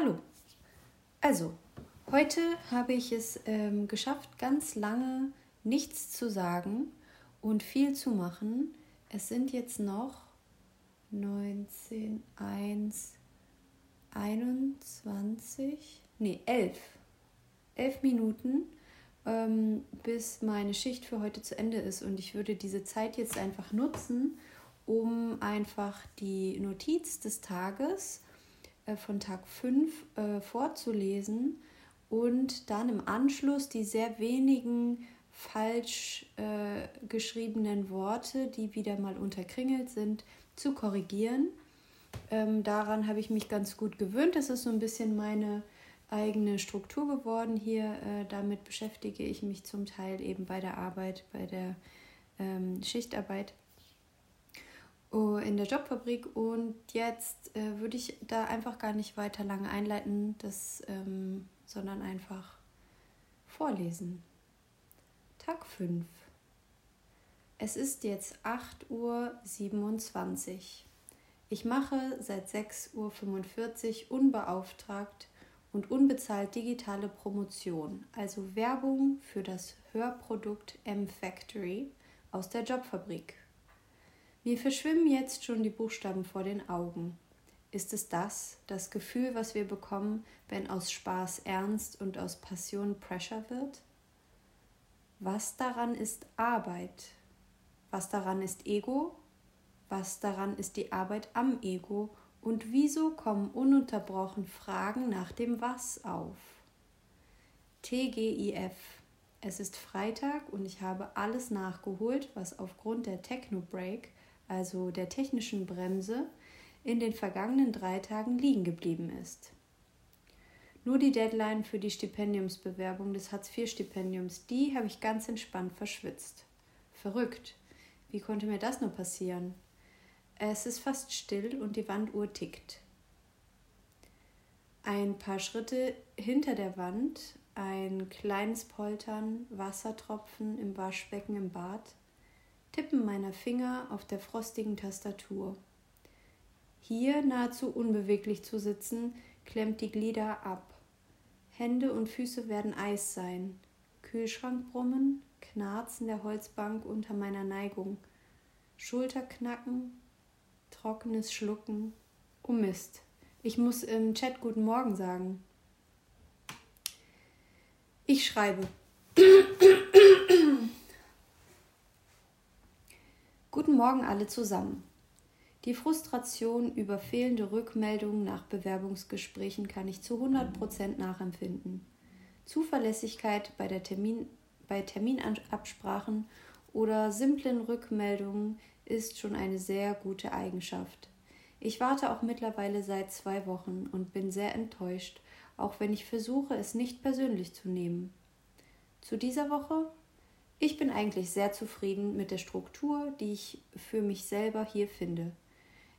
Hallo. Also, heute habe ich es ähm, geschafft, ganz lange nichts zu sagen und viel zu machen. Es sind jetzt noch 19, 1, 21, nee, 11. 11 Minuten, ähm, bis meine Schicht für heute zu Ende ist. Und ich würde diese Zeit jetzt einfach nutzen, um einfach die Notiz des Tages von Tag 5 äh, vorzulesen und dann im Anschluss die sehr wenigen falsch äh, geschriebenen Worte, die wieder mal unterkringelt sind, zu korrigieren. Ähm, daran habe ich mich ganz gut gewöhnt. Das ist so ein bisschen meine eigene Struktur geworden hier. Äh, damit beschäftige ich mich zum Teil eben bei der Arbeit, bei der ähm, Schichtarbeit in der Jobfabrik. Und jetzt äh, würde ich da einfach gar nicht weiter lange einleiten, das, ähm, sondern einfach vorlesen. Tag 5. Es ist jetzt 8.27 Uhr. Ich mache seit 6.45 Uhr unbeauftragt und unbezahlt digitale Promotion, also Werbung für das Hörprodukt M-Factory aus der Jobfabrik. Mir verschwimmen jetzt schon die Buchstaben vor den Augen. Ist es das, das Gefühl, was wir bekommen, wenn aus Spaß ernst und aus Passion Pressure wird? Was daran ist Arbeit? Was daran ist Ego? Was daran ist die Arbeit am Ego? Und wieso kommen ununterbrochen Fragen nach dem Was auf? TGIF. Es ist Freitag und ich habe alles nachgeholt, was aufgrund der Techno Break, also der technischen Bremse, in den vergangenen drei Tagen liegen geblieben ist. Nur die Deadline für die Stipendiumsbewerbung des Hartz-IV-Stipendiums, die habe ich ganz entspannt verschwitzt. Verrückt. Wie konnte mir das nur passieren? Es ist fast still und die Wanduhr tickt. Ein paar Schritte hinter der Wand, ein kleines Poltern, Wassertropfen im Waschbecken im Bad, Tippen meiner Finger auf der frostigen Tastatur. Hier nahezu unbeweglich zu sitzen, klemmt die Glieder ab. Hände und Füße werden Eis sein. Kühlschrank brummen, Knarzen der Holzbank unter meiner Neigung. Schulterknacken, trockenes Schlucken. Oh Mist. Ich muss im Chat Guten Morgen sagen. Ich schreibe. Guten Morgen alle zusammen. Die Frustration über fehlende Rückmeldungen nach Bewerbungsgesprächen kann ich zu 100% nachempfinden. Zuverlässigkeit bei, der Termin, bei Terminabsprachen oder simplen Rückmeldungen ist schon eine sehr gute Eigenschaft. Ich warte auch mittlerweile seit zwei Wochen und bin sehr enttäuscht, auch wenn ich versuche, es nicht persönlich zu nehmen. Zu dieser Woche? Ich bin eigentlich sehr zufrieden mit der Struktur, die ich für mich selber hier finde.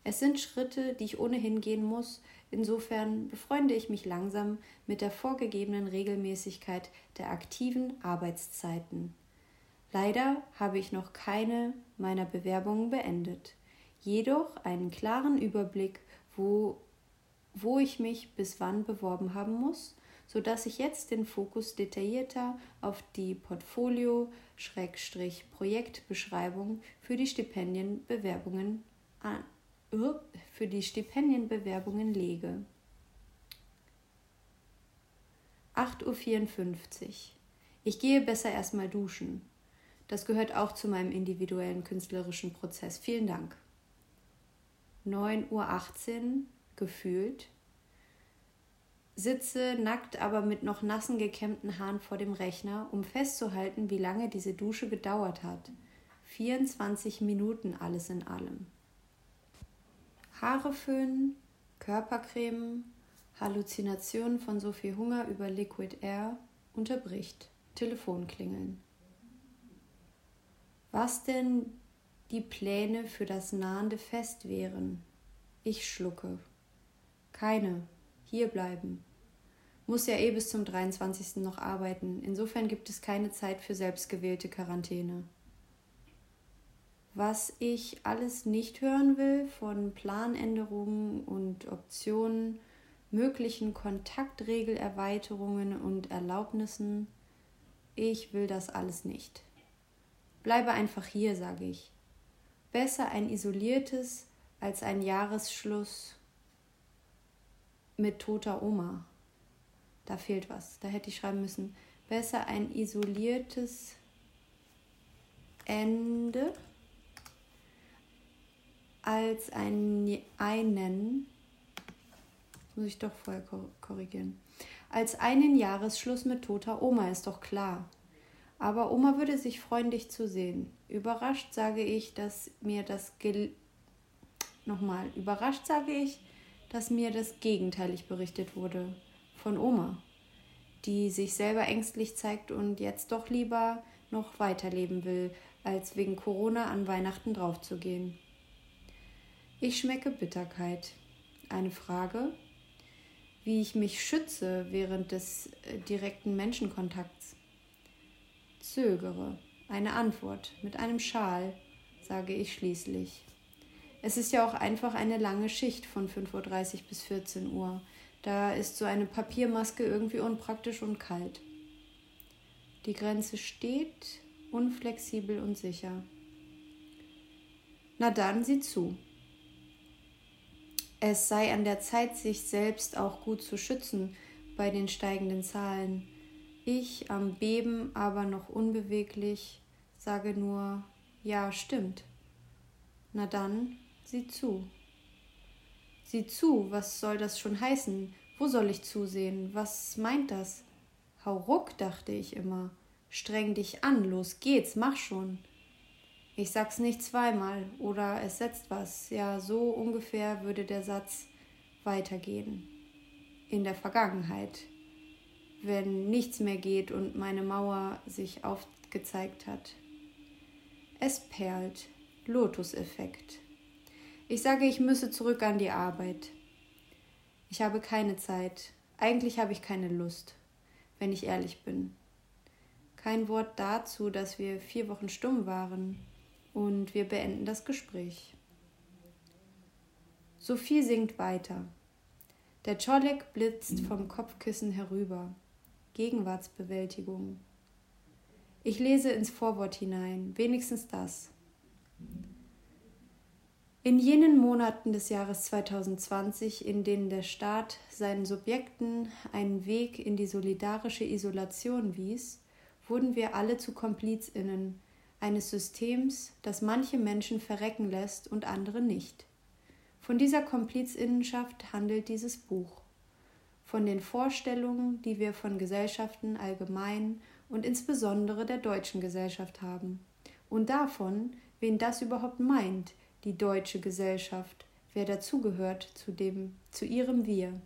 Es sind Schritte, die ich ohnehin gehen muss, insofern befreunde ich mich langsam mit der vorgegebenen Regelmäßigkeit der aktiven Arbeitszeiten. Leider habe ich noch keine meiner Bewerbungen beendet, jedoch einen klaren Überblick, wo, wo ich mich bis wann beworben haben muss, so dass ich jetzt den Fokus detaillierter auf die Portfolio-Projektbeschreibung für die Stipendienbewerbungen an für die Stipendienbewerbungen lege. 8.54 Uhr. Ich gehe besser erstmal duschen. Das gehört auch zu meinem individuellen künstlerischen Prozess. Vielen Dank. 9.18 Uhr gefühlt. Sitze nackt, aber mit noch nassen gekämmten Haaren vor dem Rechner, um festzuhalten, wie lange diese Dusche gedauert hat. 24 Minuten alles in allem. Haare föhnen, Körpercreme, Halluzinationen von so viel Hunger über Liquid Air unterbricht. Telefon klingeln. Was denn die Pläne für das nahende Fest wären? Ich schlucke. Keine. Hier bleiben. Muss ja eh bis zum 23. noch arbeiten. Insofern gibt es keine Zeit für selbstgewählte Quarantäne was ich alles nicht hören will von Planänderungen und Optionen möglichen Kontaktregelerweiterungen und Erlaubnissen. Ich will das alles nicht. Bleibe einfach hier, sage ich. Besser ein isoliertes als ein Jahresschluss mit toter Oma. Da fehlt was. Da hätte ich schreiben müssen. Besser ein isoliertes Ende als ein, einen, muss ich doch vorher korrigieren, als einen Jahresschluss mit toter Oma, ist doch klar. Aber Oma würde sich freuen, dich zu sehen. Überrascht sage ich, dass mir das Gel nochmal, überrascht sage ich, dass mir das gegenteilig berichtet wurde von Oma, die sich selber ängstlich zeigt und jetzt doch lieber noch weiterleben will, als wegen Corona an Weihnachten draufzugehen. Ich schmecke Bitterkeit. Eine Frage, wie ich mich schütze während des äh, direkten Menschenkontakts. Zögere. Eine Antwort mit einem Schal, sage ich schließlich. Es ist ja auch einfach eine lange Schicht von 5.30 Uhr bis 14 Uhr. Da ist so eine Papiermaske irgendwie unpraktisch und kalt. Die Grenze steht, unflexibel und sicher. Na dann, sieh zu. Es sei an der Zeit, sich selbst auch gut zu schützen bei den steigenden Zahlen. Ich am Beben, aber noch unbeweglich, sage nur, ja, stimmt. Na dann, sieh zu. Sieh zu, was soll das schon heißen? Wo soll ich zusehen? Was meint das? Hau ruck, dachte ich immer. Streng dich an, los geht's, mach schon. Ich sag's nicht zweimal oder es setzt was. Ja, so ungefähr würde der Satz weitergehen. In der Vergangenheit, wenn nichts mehr geht und meine Mauer sich aufgezeigt hat. Es perlt. Lotus-Effekt. Ich sage, ich müsse zurück an die Arbeit. Ich habe keine Zeit. Eigentlich habe ich keine Lust, wenn ich ehrlich bin. Kein Wort dazu, dass wir vier Wochen stumm waren und wir beenden das Gespräch. Sophie singt weiter. Der Czolek blitzt vom Kopfkissen herüber. Gegenwartsbewältigung. Ich lese ins Vorwort hinein, wenigstens das. In jenen Monaten des Jahres 2020, in denen der Staat seinen Subjekten einen Weg in die solidarische Isolation wies, wurden wir alle zu Komplizinnen eines Systems, das manche Menschen verrecken lässt und andere nicht. Von dieser Komplizinnenschaft handelt dieses Buch. Von den Vorstellungen, die wir von Gesellschaften allgemein und insbesondere der deutschen Gesellschaft haben. Und davon, wen das überhaupt meint, die deutsche Gesellschaft, wer dazugehört zu dem, zu ihrem Wir.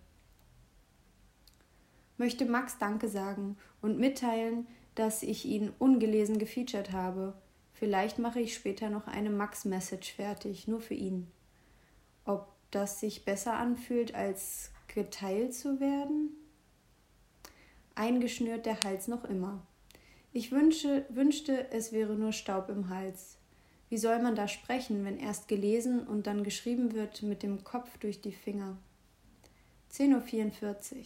Möchte Max Danke sagen und mitteilen, dass ich ihn ungelesen gefeatured habe. Vielleicht mache ich später noch eine Max-Message fertig, nur für ihn. Ob das sich besser anfühlt, als geteilt zu werden? Eingeschnürt der Hals noch immer. Ich wünsche, wünschte, es wäre nur Staub im Hals. Wie soll man da sprechen, wenn erst gelesen und dann geschrieben wird mit dem Kopf durch die Finger? 10.44 Uhr.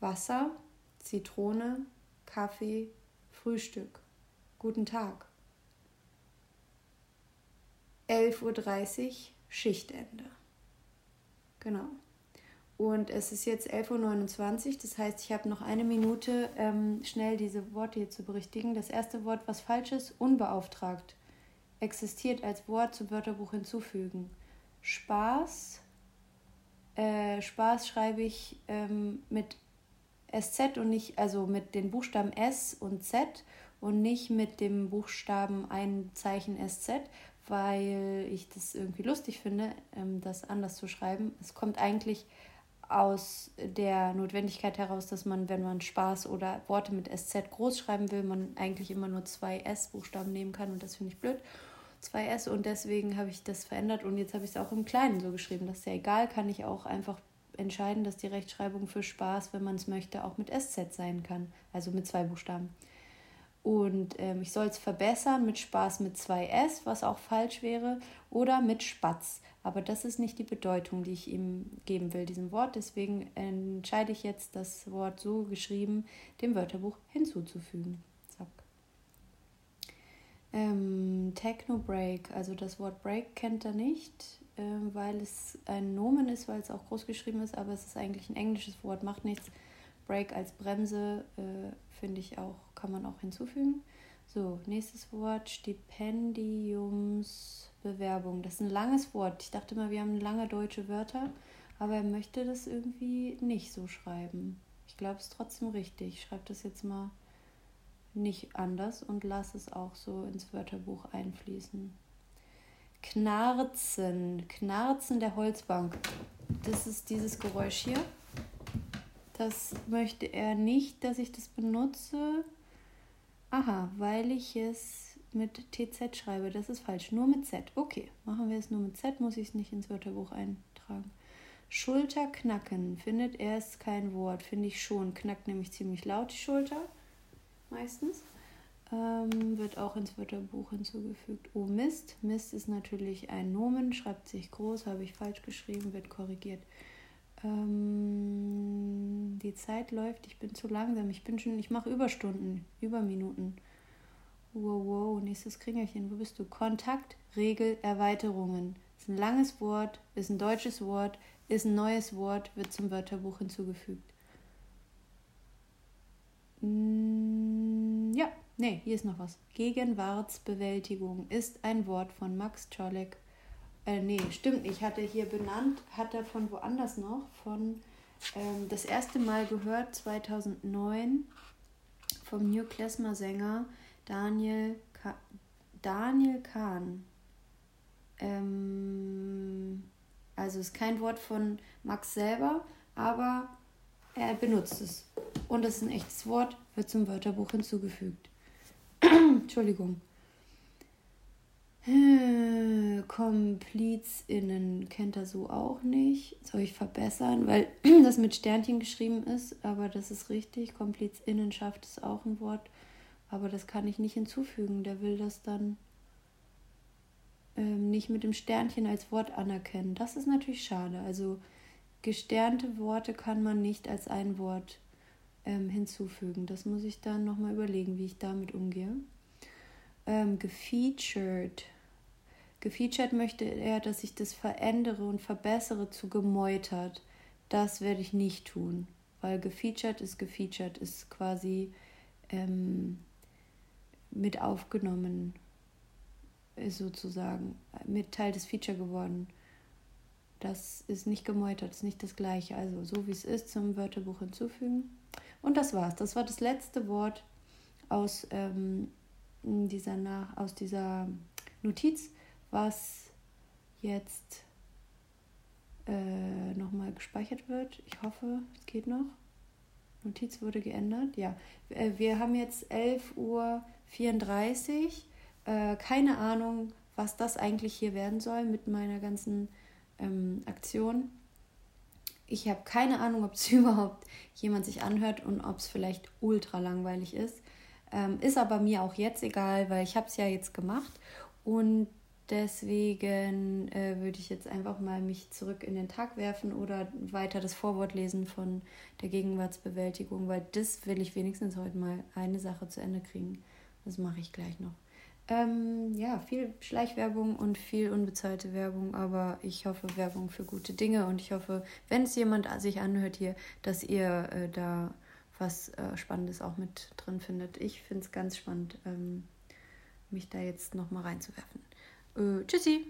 Wasser, Zitrone, Kaffee, Frühstück. Guten Tag. 11.30 Uhr Schichtende. Genau. Und es ist jetzt 11.29 Uhr, das heißt, ich habe noch eine Minute, ähm, schnell diese Worte hier zu berichtigen. Das erste Wort, was falsch ist, unbeauftragt, existiert als Wort zum Wörterbuch hinzufügen. Spaß, äh, Spaß schreibe ich ähm, mit SZ und nicht, also mit den Buchstaben S und Z und nicht mit dem Buchstaben ein Zeichen SZ, weil ich das irgendwie lustig finde, ähm, das anders zu schreiben. Es kommt eigentlich aus der Notwendigkeit heraus, dass man, wenn man Spaß oder Worte mit SZ groß schreiben will, man eigentlich immer nur zwei S-Buchstaben nehmen kann und das finde ich blöd. Zwei S und deswegen habe ich das verändert und jetzt habe ich es auch im Kleinen so geschrieben. Das ist ja egal, kann ich auch einfach entscheiden, dass die Rechtschreibung für Spaß, wenn man es möchte, auch mit SZ sein kann, also mit zwei Buchstaben. Und ähm, ich soll es verbessern mit Spaß mit zwei S, was auch falsch wäre, oder mit Spatz. Aber das ist nicht die Bedeutung, die ich ihm geben will, diesem Wort. Deswegen entscheide ich jetzt, das Wort so geschrieben dem Wörterbuch hinzuzufügen. Ähm, Techno Break, also das Wort Break kennt er nicht, äh, weil es ein Nomen ist, weil es auch groß geschrieben ist, aber es ist eigentlich ein englisches Wort, macht nichts. Break als Bremse äh, finde ich auch, kann man auch hinzufügen. So, nächstes Wort, Stipendiumsbewerbung. Das ist ein langes Wort. Ich dachte mal, wir haben lange deutsche Wörter, aber er möchte das irgendwie nicht so schreiben. Ich glaube, es ist trotzdem richtig. Ich schreibe das jetzt mal nicht anders und lasse es auch so ins Wörterbuch einfließen. Knarzen, Knarzen der Holzbank. Das ist dieses Geräusch hier. Das möchte er nicht, dass ich das benutze. Aha, weil ich es mit TZ schreibe. Das ist falsch. Nur mit Z. Okay, machen wir es nur mit Z, muss ich es nicht ins Wörterbuch eintragen. Schulter knacken. Findet er es kein Wort? Finde ich schon. Knackt nämlich ziemlich laut die Schulter. Meistens. Ähm, wird auch ins Wörterbuch hinzugefügt. Oh Mist. Mist ist natürlich ein Nomen. Schreibt sich groß. Habe ich falsch geschrieben. Wird korrigiert. Ähm, die Zeit läuft, ich bin zu langsam. Ich bin schon, ich mache Überstunden, Überminuten. Wow, wow, nächstes Kringelchen, wo bist du? Kontakt, Regel, Erweiterungen. Ist ein langes Wort, ist ein deutsches Wort, ist ein neues Wort, wird zum Wörterbuch hinzugefügt. Nee, hier ist noch was. Gegenwartsbewältigung ist ein Wort von Max Czolek äh, nee, stimmt Ich hatte hier benannt, hat er von woanders noch, von ähm, das erste Mal gehört 2009 vom New Klezmer Sänger Daniel, Ka Daniel Kahn. Ähm, also ist kein Wort von Max selber, aber er benutzt es. Und es ist ein echtes Wort, wird zum Wörterbuch hinzugefügt. Entschuldigung. KomplizInnen kennt er so auch nicht. Soll ich verbessern, weil das mit Sternchen geschrieben ist, aber das ist richtig. KomplizInnenschaft ist auch ein Wort, aber das kann ich nicht hinzufügen. Der will das dann ähm, nicht mit dem Sternchen als Wort anerkennen. Das ist natürlich schade. Also gesternte Worte kann man nicht als ein Wort ähm, hinzufügen. Das muss ich dann nochmal überlegen, wie ich damit umgehe. Ähm, gefeatured Gefeatured möchte er, dass ich das verändere und verbessere zu gemeutert. Das werde ich nicht tun, weil gefeatured ist gefeatured, ist quasi ähm, mit aufgenommen, ist sozusagen mit Teil des Feature geworden. Das ist nicht gemeutert, ist nicht das gleiche. Also so wie es ist, zum Wörterbuch hinzufügen. Und das war's. Das war das letzte Wort aus, ähm, dieser, Nach aus dieser Notiz was jetzt äh, nochmal gespeichert wird. Ich hoffe, es geht noch. Notiz wurde geändert. Ja, äh, wir haben jetzt 11.34 Uhr. Äh, keine Ahnung, was das eigentlich hier werden soll mit meiner ganzen ähm, Aktion. Ich habe keine Ahnung, ob es überhaupt jemand sich anhört und ob es vielleicht ultra langweilig ist. Ähm, ist aber mir auch jetzt egal, weil ich habe es ja jetzt gemacht und Deswegen äh, würde ich jetzt einfach mal mich zurück in den Tag werfen oder weiter das Vorwort lesen von der Gegenwartsbewältigung, weil das will ich wenigstens heute mal eine Sache zu Ende kriegen. Das mache ich gleich noch. Ähm, ja, viel Schleichwerbung und viel unbezahlte Werbung, aber ich hoffe Werbung für gute Dinge und ich hoffe, wenn es jemand sich anhört hier, dass ihr äh, da was äh, Spannendes auch mit drin findet. Ich finde es ganz spannend, ähm, mich da jetzt nochmal reinzuwerfen. Äh, tschüssi!